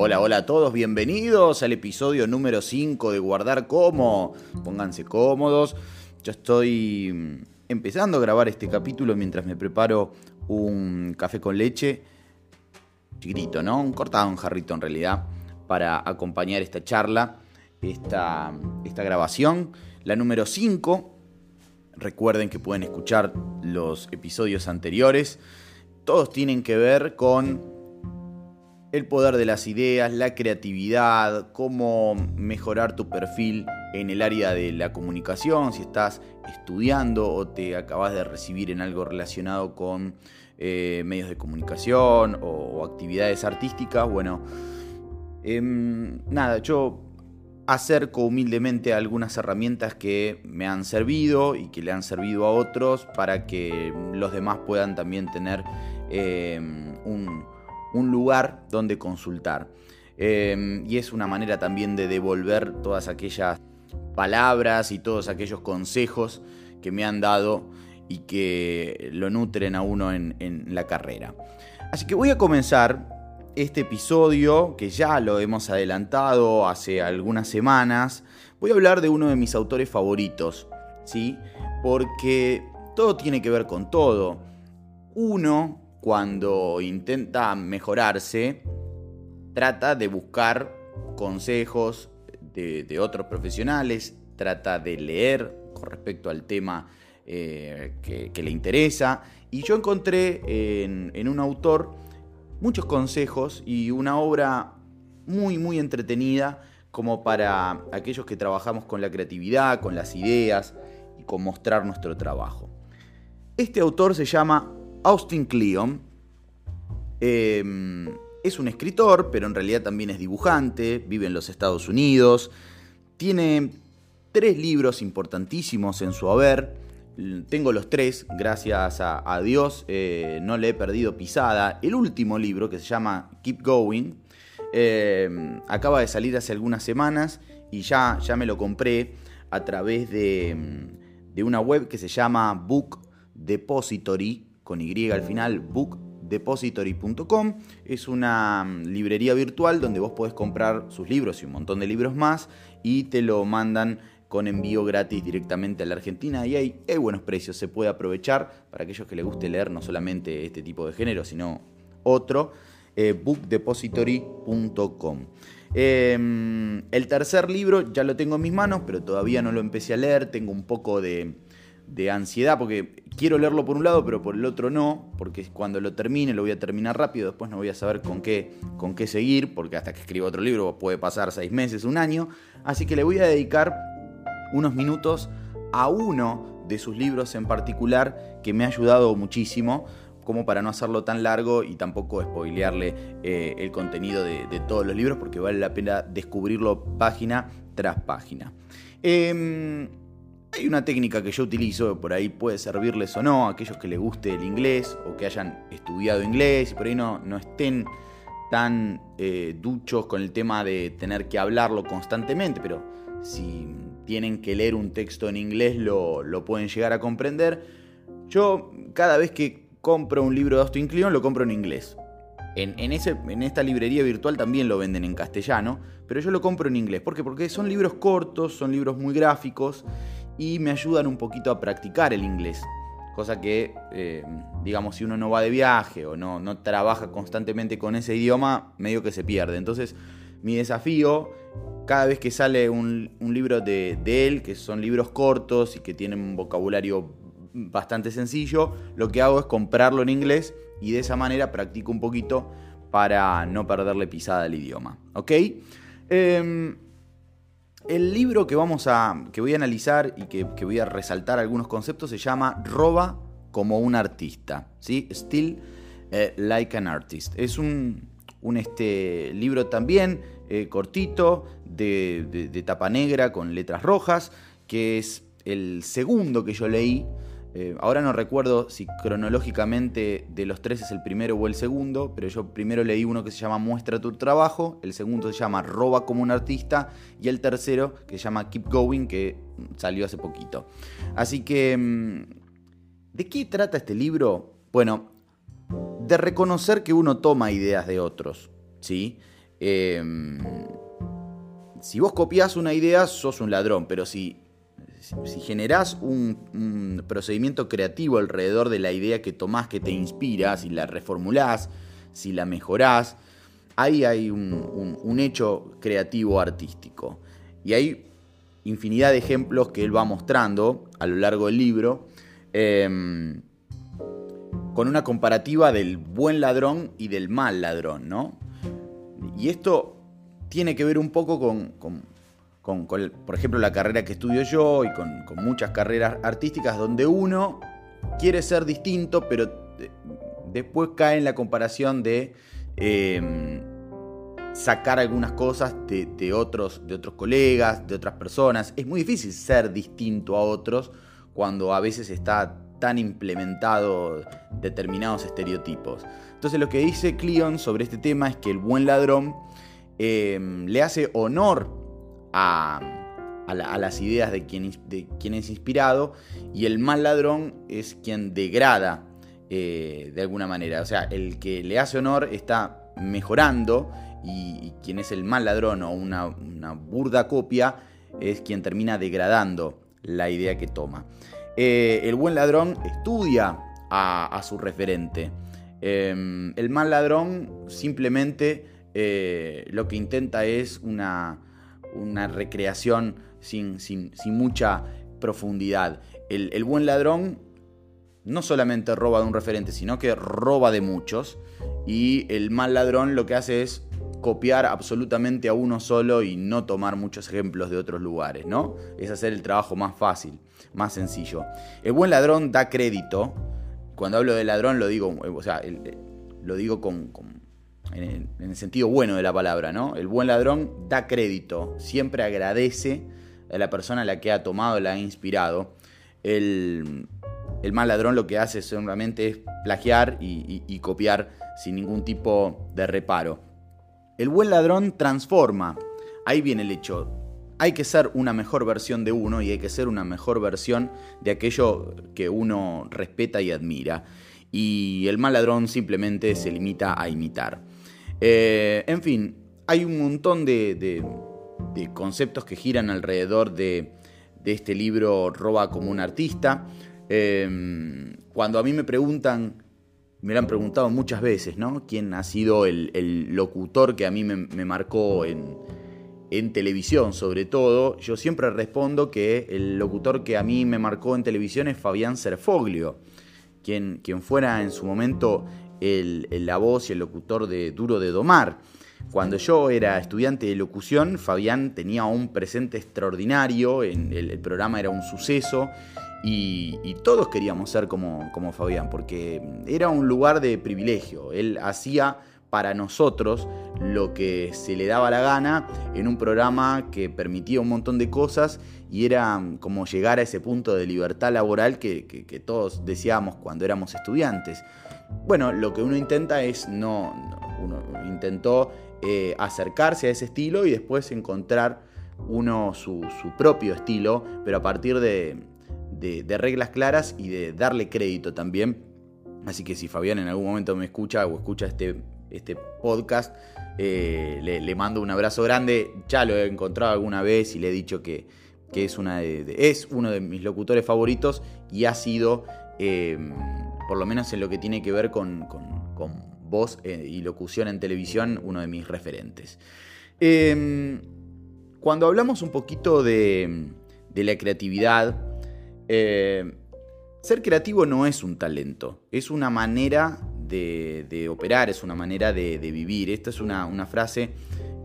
Hola, hola a todos, bienvenidos al episodio número 5 de Guardar Como. Pónganse cómodos. Yo estoy mm, empezando a grabar este capítulo mientras me preparo un café con leche. Chiquitito, ¿no? Un cortado, un jarrito en realidad, para acompañar esta charla, esta, esta grabación. La número 5. Recuerden que pueden escuchar los episodios anteriores. Todos tienen que ver con el poder de las ideas, la creatividad, cómo mejorar tu perfil en el área de la comunicación, si estás estudiando o te acabas de recibir en algo relacionado con eh, medios de comunicación o, actividades artísticas. Bueno, em, nada, yo acerco humildemente algunas herramientas que me han servido y que le han servido a otros para que los demás puedan también tener em, un un lugar donde consultar. Em, y es una manera también de devolver todas aquellas palabras y todos aquellos consejos que me han dado y que lo nutren a uno en, en la carrera. Así que voy a comenzar este episodio, que ya lo hemos adelantado hace algunas semanas. Voy a hablar de uno de mis autores favoritos, ¿sí? Porque todo tiene que ver con todo. Uno cuando intenta mejorarse, trata de buscar consejos de, otros profesionales, trata de leer con respecto al tema eh, que, le interesa. Y yo encontré en, en un autor muchos consejos y una obra muy, muy entretenida como para aquellos que trabajamos con la creatividad, con las ideas y con mostrar nuestro trabajo. Este autor se llama Austin Kleon em, es un escritor, pero en realidad también es dibujante, vive en los Estados Unidos, tiene tres libros importantísimos en su haber. Tengo los tres, gracias a, Dios, eh, no le he perdido pisada. El último libro, que se llama Keep Going, em, acaba de salir hace algunas semanas y ya, ya me lo compré a través de, de una web que se llama Book Depository, con Y al final, bookdepository.com. Es una mm, librería virtual donde vos podés comprar sus libros y un montón de libros más y te lo mandan con envío gratis directamente a la Argentina y hay, buenos precios, se puede aprovechar para aquellos que les guste leer no solamente este tipo de género, sino otro, eh, bookdepository.com. Em, el tercer libro ya lo tengo en mis manos, pero todavía no lo empecé a leer, tengo un poco de, de ansiedad porque quiero leerlo por un lado, pero por el otro no, porque cuando lo termine lo voy a terminar rápido, después no voy a saber con qué, con qué seguir, porque hasta que escriba otro libro puede pasar seis meses, un año, así que le voy a dedicar unos minutos a uno de sus libros en particular que me ha ayudado muchísimo, como para no hacerlo tan largo y tampoco spoilearle eh, el contenido de, todos los libros, porque vale la pena descubrirlo página tras página. Em, hay una técnica que yo utilizo, por ahí puede servirles o no, a aquellos que les guste el inglés o que hayan estudiado inglés y por ahí no, no estén tan eh, duchos con el tema de tener que hablarlo constantemente, pero si tienen que leer un texto en inglés lo, pueden llegar a comprender. Yo cada vez que compro un libro de Austin Kleon lo compro en inglés. En, ese, en, esta librería virtual también lo venden en castellano, pero yo lo compro en inglés. ¿Por qué? Porque son libros cortos, son libros muy gráficos y me ayudan un poquito a practicar el inglés. Cosa que, eh, digamos, si uno no va de viaje o no, no trabaja constantemente con ese idioma, medio que se pierde. Entonces, mi desafío, cada vez que sale un, libro de, él, que son libros cortos y que tienen un vocabulario bastante sencillo, lo que hago es comprarlo en inglés y de esa manera practico un poquito para no perderle pisada al idioma. ¿Ok? Em, el libro que vamos a. que voy a analizar y que, voy a resaltar algunos conceptos se llama Roba como un artista. ¿sí? Still eh, like an artist. Es un, este, libro también eh, cortito, de, de tapa negra, con letras rojas, que es el segundo que yo leí eh, ahora no recuerdo si cronológicamente de los tres es el primero o el segundo, pero yo primero leí uno que se llama Muestra tu trabajo, el segundo se llama Roba como un artista y el tercero que se llama Keep Going, que salió hace poquito. Así que, mm, ¿de qué trata este libro? Bueno, de reconocer que uno toma ideas de otros, ¿sí? Em, si vos copias una idea, sos un ladrón, pero si, si generás un, procedimiento creativo alrededor de la idea que tomás, que te inspira, si la reformulás, si la mejorás, ahí hay un, hecho creativo artístico. Y hay infinidad de ejemplos que él va mostrando a lo largo del libro, em, con una comparativa del buen ladrón y del mal ladrón, ¿no? Y esto tiene que ver un poco con, por ejemplo, la carrera que estudio yo y con, muchas carreras artísticas donde uno quiere ser distinto, pero después cae en la comparación de em, sacar algunas cosas de, otros, de otros colegas, de otras personas. Es muy difícil ser distinto a otros cuando a veces está tan implementado determinados estereotipos. Entonces lo que dice Cleon sobre este tema es que el buen ladrón em, le hace honor a, las ideas de quien, es inspirado y el mal ladrón es quien degrada eh, de alguna manera. O sea, el que le hace honor está mejorando y, quien es el mal ladrón o una, burda copia es quien termina degradando la idea que toma. Eh, el buen ladrón estudia a su referente. Em, el mal ladrón simplemente eh, lo que intenta es una, recreación sin, mucha profundidad. El, buen ladrón no solamente roba de un referente, sino que roba de muchos. Y el mal ladrón lo que hace es copiar absolutamente a uno solo y no tomar muchos ejemplos de otros lugares, ¿no? Es hacer el trabajo más fácil, más sencillo. El buen ladrón da crédito cuando hablo de ladrón lo digo, o sea, lo digo con, en, el, sentido bueno de la palabra, ¿no? El buen ladrón da crédito, siempre agradece a la persona a la que ha tomado, la ha inspirado. El, mal ladrón lo que hace solamente es plagiar y copiar sin ningún tipo de reparo. El buen ladrón transforma. Ahí viene el hecho hay que ser una mejor versión de uno y hay que ser una mejor versión de aquello que uno respeta y admira. Y el mal ladrón simplemente se limita a imitar. Eh, en fin, hay un montón de, conceptos que giran alrededor de, este libro Roba como un artista. Em, cuando a mí me preguntan, me lo han preguntado muchas veces, ¿no? ¿Quién ha sido el, locutor que a mí me marcó en, televisión sobre todo, yo siempre respondo que el locutor que a mí me marcó en televisión es Fabián Serfoglio, quien fuera en su momento el, la voz y el locutor de Duro de Domar. Cuando yo era estudiante de locución, Fabián tenía un presente extraordinario, en el, programa era un suceso y, todos queríamos ser como, como Fabián, porque era un lugar de privilegio. Él hacía para nosotros lo que se le daba la gana en un programa que permitía un montón de cosas y era como llegar a ese punto de libertad laboral que, todos deseábamos cuando éramos estudiantes. Bueno, lo que uno intenta es no, uno intentó eh, acercarse a ese estilo y después encontrar uno su, propio estilo, pero a partir de, de reglas claras y de darle crédito también. Así que si Fabián en algún momento me escucha o escucha este este podcast. Eh, le, mando un abrazo grande. Ya lo he encontrado alguna vez y le he dicho que, es, una es uno de mis locutores favoritos y ha sido, em, por lo menos en lo que tiene que ver con, voz eh, y locución en televisión, uno de mis referentes. Em, cuando hablamos un poquito de, de la creatividad, eh, ser creativo no es un talento, es una manera de, operar, es una manera de, vivir. Esta es una, frase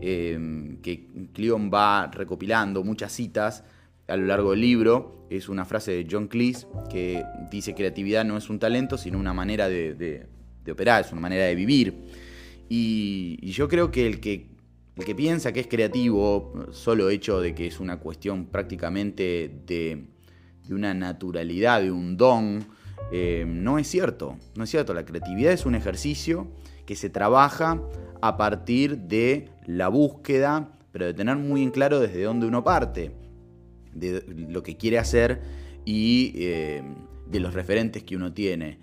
eh, que Cleon va recopilando, muchas citas a lo largo del libro. Es una frase de John Cleese que dice creatividad no es un talento, sino una manera de, operar, es una manera de vivir. Y, yo creo que el, que el que piensa que es creativo, solo hecho de que es una cuestión prácticamente de, una naturalidad, de un don, eh, no es cierto, no es cierto. La creatividad es un ejercicio que se trabaja a partir de la búsqueda, pero de tener muy en claro desde dónde uno parte, de lo que quiere hacer y eh, de los referentes que uno tiene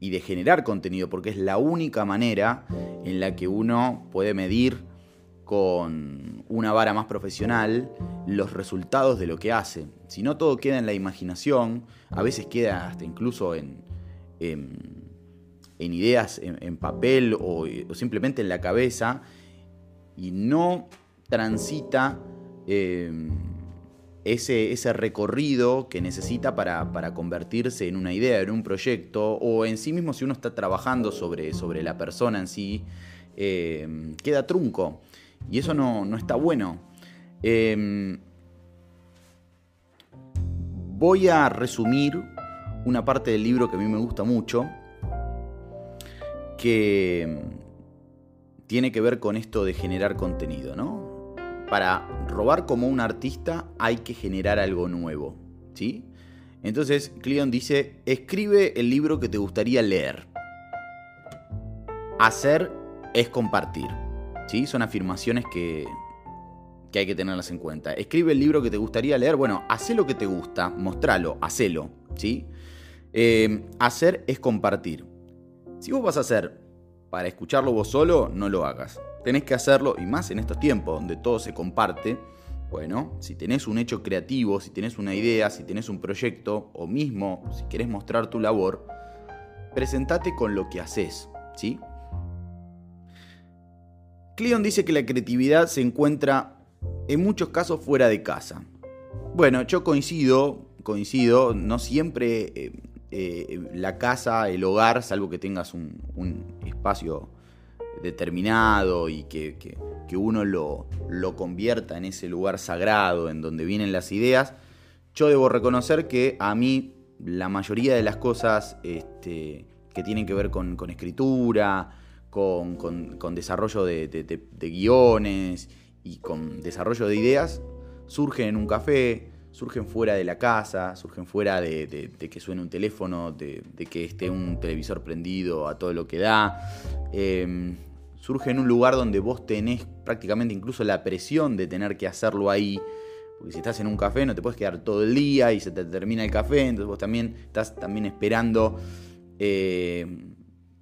y de generar contenido, porque es la única manera en la que uno puede medir con una vara más profesional los resultados de lo que hace. Si no todo queda en la imaginación, a veces queda hasta incluso en, en, ideas en, papel o, simplemente en la cabeza y no transita em, ese, ese, recorrido que necesita para, para, convertirse en una idea, en un proyecto, o en sí mismo si uno está trabajando sobre, sobre la persona en sí, em, queda trunco. Y eso no, está bueno. Em, voy a resumir una parte del libro que a mí me gusta mucho, que tiene que ver con esto de generar contenido, ¿no? Para robar como un artista hay que generar algo nuevo, ¿sí? Entonces Cleon dice, escribe el libro que te gustaría leer. Hacer es compartir. ¿sí? Son afirmaciones que, hay que tenerlas en cuenta. Escribe el libro que te gustaría leer. Bueno, haz lo que te gusta, mostralo, hacelo. ¿sí? Eh, hacer es compartir. Si vos vas a hacer para escucharlo vos solo, no lo hagas. Tenés que hacerlo, y más en estos tiempos donde todo se comparte. Bueno, si tenés un hecho creativo, si tenés una idea, si tenés un proyecto, o mismo si querés mostrar tu labor, presentate con lo que haces, ¿sí? Cleon dice que la creatividad se encuentra en muchos casos fuera de casa. Bueno, yo coincido, coincido, no siempre eh, eh, la casa, el hogar, salvo que tengas un, espacio determinado y que, uno lo, lo, convierta en ese lugar sagrado en donde vienen las ideas, yo debo reconocer que a mí la mayoría de las cosas este, que tienen que ver con, con escritura, con, desarrollo de, guiones y con desarrollo de ideas, surgen en un café, surgen fuera de la casa, surgen fuera de, que suene un teléfono, de, que esté un televisor prendido a todo lo que da. Em, surge en un lugar donde vos tenés prácticamente incluso la presión de tener que hacerlo ahí. Porque si estás en un café no te puedes quedar todo el día y se te termina el café, entonces vos también estás también esperando, eh,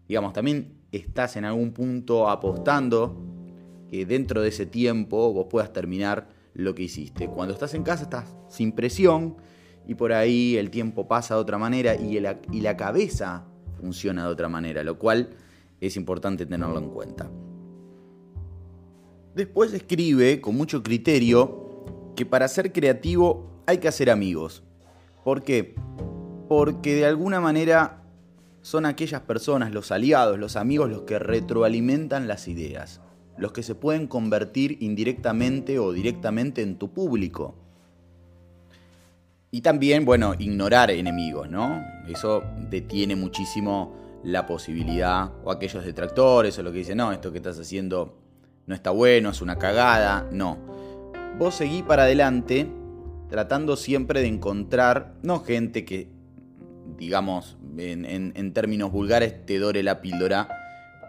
digamos, también estás en algún punto apostando que dentro de ese tiempo vos puedas terminar lo que hiciste. Cuando estás en casa estás sin presión y por ahí el tiempo pasa de otra manera y, y la cabeza funciona de otra manera, lo cual es importante tenerlo en cuenta. Después escribe con mucho criterio que para ser creativo hay que hacer amigos. ¿Por qué? Porque de alguna manera son aquellas personas, los aliados, los amigos, los que retroalimentan las ideas, los que se pueden convertir indirectamente o directamente en tu público. Y también, bueno, ignorar enemigos, ¿no? Eso detiene muchísimo la posibilidad, o aquellos detractores, o lo que dicen, no, esto que estás haciendo no está bueno, es una cagada, no. Vos seguí para adelante tratando siempre de encontrar, no gente que digamos, en, términos vulgares, te dore la píldora,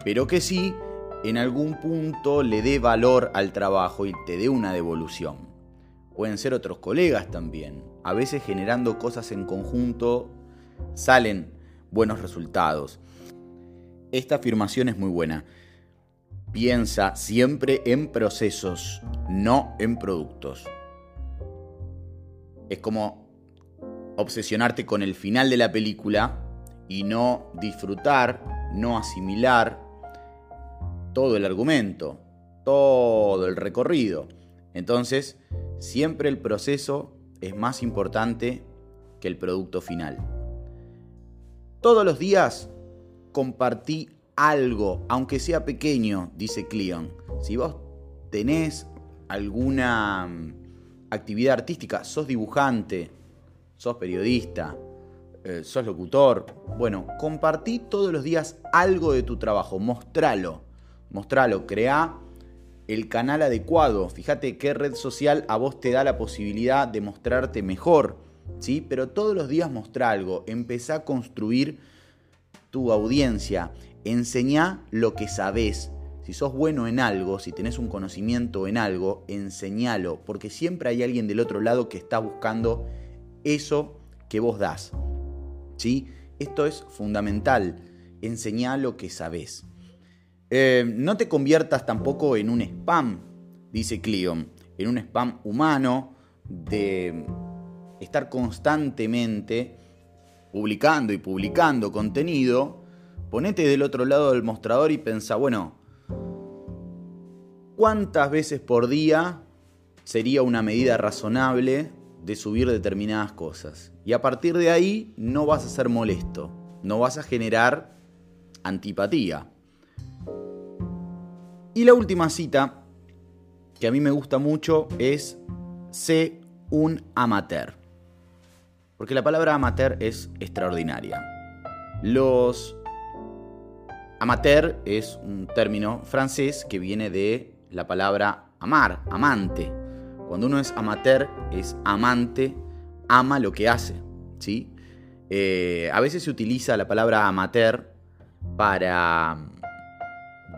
pero que sí, en algún punto le dé valor al trabajo y te dé una devolución. Pueden ser otros colegas también. A veces generando cosas en conjunto salen buenos resultados. Esta afirmación es muy buena. Piensa siempre en procesos, no en productos. Es como obsesionarte con el final de la película y no disfrutar, no asimilar todo el argumento, todo el recorrido. Entonces, siempre el proceso es más importante que el producto final. Todos los días compartí algo, aunque sea pequeño, dice Cleon. Si vos tenés alguna mm, actividad artística, sos dibujante, sos periodista, eh, sos locutor. Bueno, compartí todos los días algo de tu trabajo, mostralo, mostralo, crea el canal adecuado. Fíjate qué red social a vos te da la posibilidad de mostrarte mejor, ¿sí? Pero todos los días mostrá algo, empezá a construir tu audiencia, enseñá lo que sabés. Si sos bueno en algo, si tenés un conocimiento en algo, enseñalo, porque siempre hay alguien del otro lado que está buscando eso que vos das. ¿Sí? Esto es fundamental. Enseñá lo que sabés. Eh, no te conviertas tampoco en un spam. dice Cleon, en un spam humano de estar constantemente publicando y publicando contenido, ponete del otro lado del mostrador y pensá, bueno, ¿cuántas veces por día sería una medida razonable de subir determinadas cosas? Y a partir de ahí no vas a ser molesto, no vas a generar antipatía. Y la última cita, que a mí me gusta mucho, es sé un amateur. Porque la palabra amateur es extraordinaria. Los amateur es un término francés que viene de la palabra amar, amante. Cuando uno es amateur, es amante, ama lo que hace. ¿sí? Eh, a veces se utiliza la palabra amateur para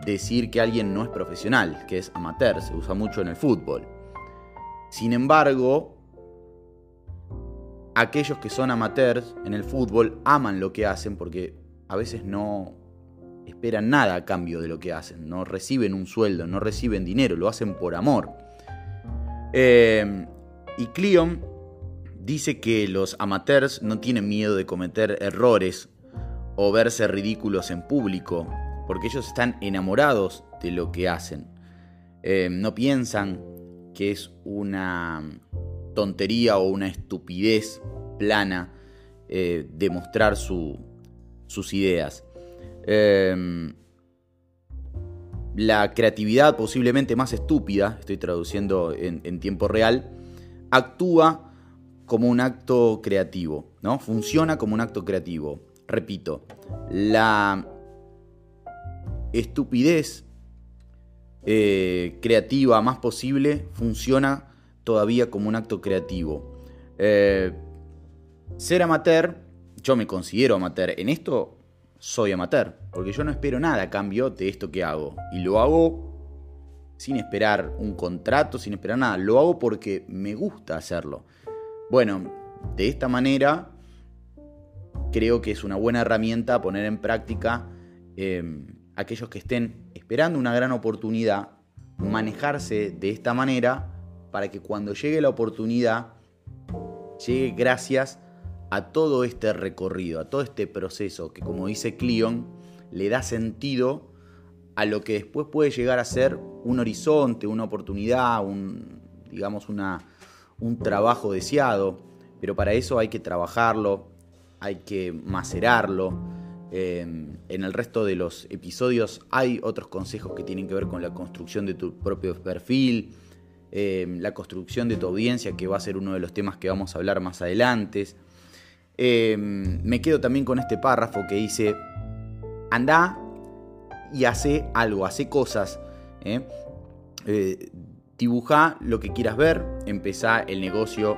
decir que alguien no es profesional, que es amateur, se usa mucho en el fútbol. Sin embargo, aquellos que son amateurs en el fútbol aman lo que hacen porque a veces no esperan nada a cambio de lo que hacen, no reciben un sueldo, no reciben dinero, lo hacen por amor. Eh, y Cleon dice que los amateurs no tienen miedo de cometer errores o verse ridículos en público, porque ellos están enamorados de lo que hacen. Eh, no piensan que es una tontería o una estupidez plana eh, demostrar sus ideas. Em, la creatividad posiblemente más estúpida, estoy traduciendo en, tiempo real, actúa como un acto creativo, ¿no? Funciona como un acto creativo. Repito, la estupidez eh, creativa más posible funciona todavía como un acto creativo. Eh, ser amateur, yo me considero amateur. En esto soy amateur, porque yo no espero nada a cambio de esto que hago. Y lo hago sin esperar un contrato, sin esperar nada. Lo hago porque me gusta hacerlo. Bueno, de esta manera creo que es una buena herramienta poner en práctica eh, aquellos que estén esperando una gran oportunidad, manejarse de esta manera para que cuando llegue la oportunidad, llegue gracias a todo este recorrido, a todo este proceso que como dice Cleon, le da sentido a lo que después puede llegar a ser un horizonte, una oportunidad, un, digamos, una, un trabajo deseado. Pero para eso hay que trabajarlo, hay que macerarlo. Eh, en el resto de los episodios hay otros consejos que tienen que ver con la construcción de tu propio perfil, Em, la construcción de tu audiencia, que va a ser uno de los temas que vamos a hablar más adelante. Em, me quedo también con este párrafo que dice, anda y hace algo, hace cosas. ¿eh? Eh, dibuja lo que quieras ver, empezá el negocio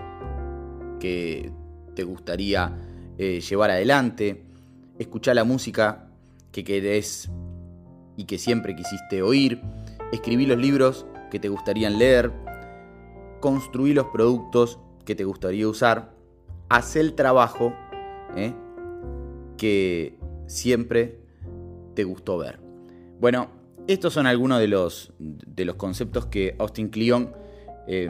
que te gustaría eh, llevar adelante, escuchá la música que querés y que siempre quisiste oír, escribí los libros que te gustarían leer, construir los productos que te gustaría usar, hacer el trabajo ¿eh? que siempre te gustó ver. Bueno, estos son algunos de los, de los conceptos que Austin Kleon eh,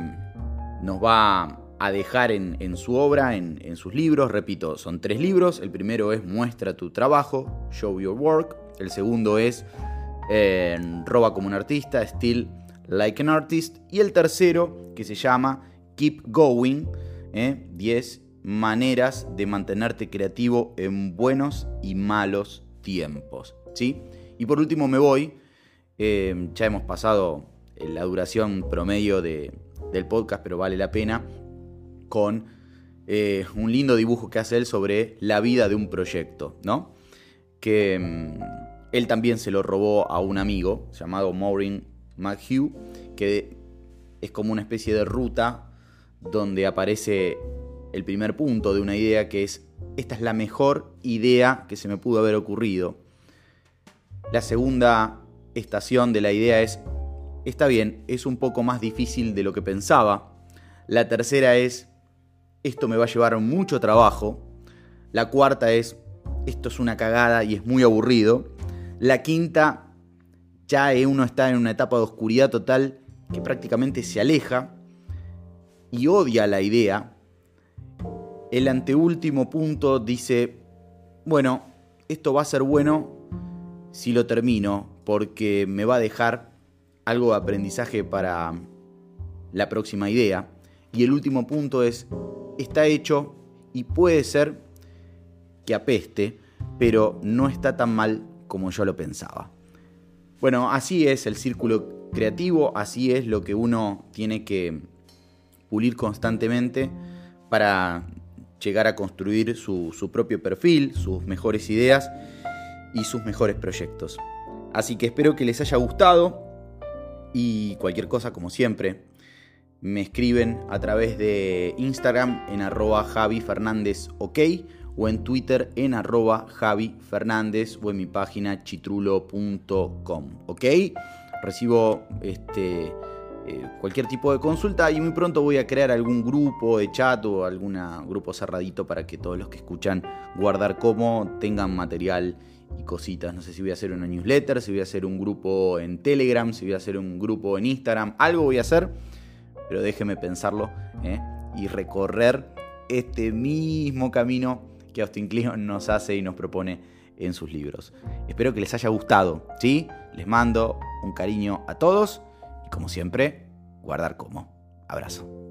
nos va a dejar en, su obra, en, sus libros. Repito, son tres libros. El primero es Muestra tu trabajo, Show Your Work. El segundo es eh, Roba como un artista, Still Like an Artist. Y el tercero, que se llama Keep Going, 10 ¿eh? maneras de mantenerte creativo en buenos y malos tiempos. ¿sí? Y por último me voy, eh, ya hemos pasado la duración promedio del podcast, pero vale la pena, con un lindo dibujo que hace él sobre la vida de un proyecto, ¿no? Que mm, él también se lo robó a un amigo llamado Maureen McHugh, que es como una especie de ruta donde aparece el primer punto de una idea que es, esta es la mejor idea que se me pudo haber ocurrido. La segunda estación de la idea es, está bien, es un poco más difícil de lo que pensaba. La tercera es, esto me va a llevar mucho trabajo. La cuarta es, esto es una cagada y es muy aburrido. La quinta, ya uno está en una etapa de oscuridad total que prácticamente se aleja y odia la idea, el anteúltimo punto dice, bueno, esto va a ser bueno si lo termino, porque me va a dejar algo de aprendizaje para la próxima idea. Y el último punto es, está hecho y puede ser que apeste, pero no está tan mal como yo lo pensaba. Bueno, así es el círculo creativo, así es lo que uno tiene que pulir constantemente para llegar a construir su, propio perfil, sus mejores ideas y sus mejores proyectos. Así que espero que les haya gustado y cualquier cosa como siempre me escriben a través de Instagram en arroba Javi Fernández OK o en Twitter en arroba Javi Fernández o en mi página chitrulo.com. ¿Ok? Recibo este, eh, cualquier tipo de consulta y muy pronto voy a crear algún grupo de chat o algún grupo cerradito para que todos los que escuchan guardar como tengan material y cositas. No sé si voy a hacer una newsletter, si voy a hacer un grupo en Telegram, si voy a hacer un grupo en Instagram. Algo voy a hacer, pero déjeme pensarlo ¿eh? y recorrer este mismo camino que Austin Kleon nos hace y nos propone en sus libros. Espero que les haya gustado, ¿sí? Les mando un cariño a todos y como siempre, guardar como. Abrazo.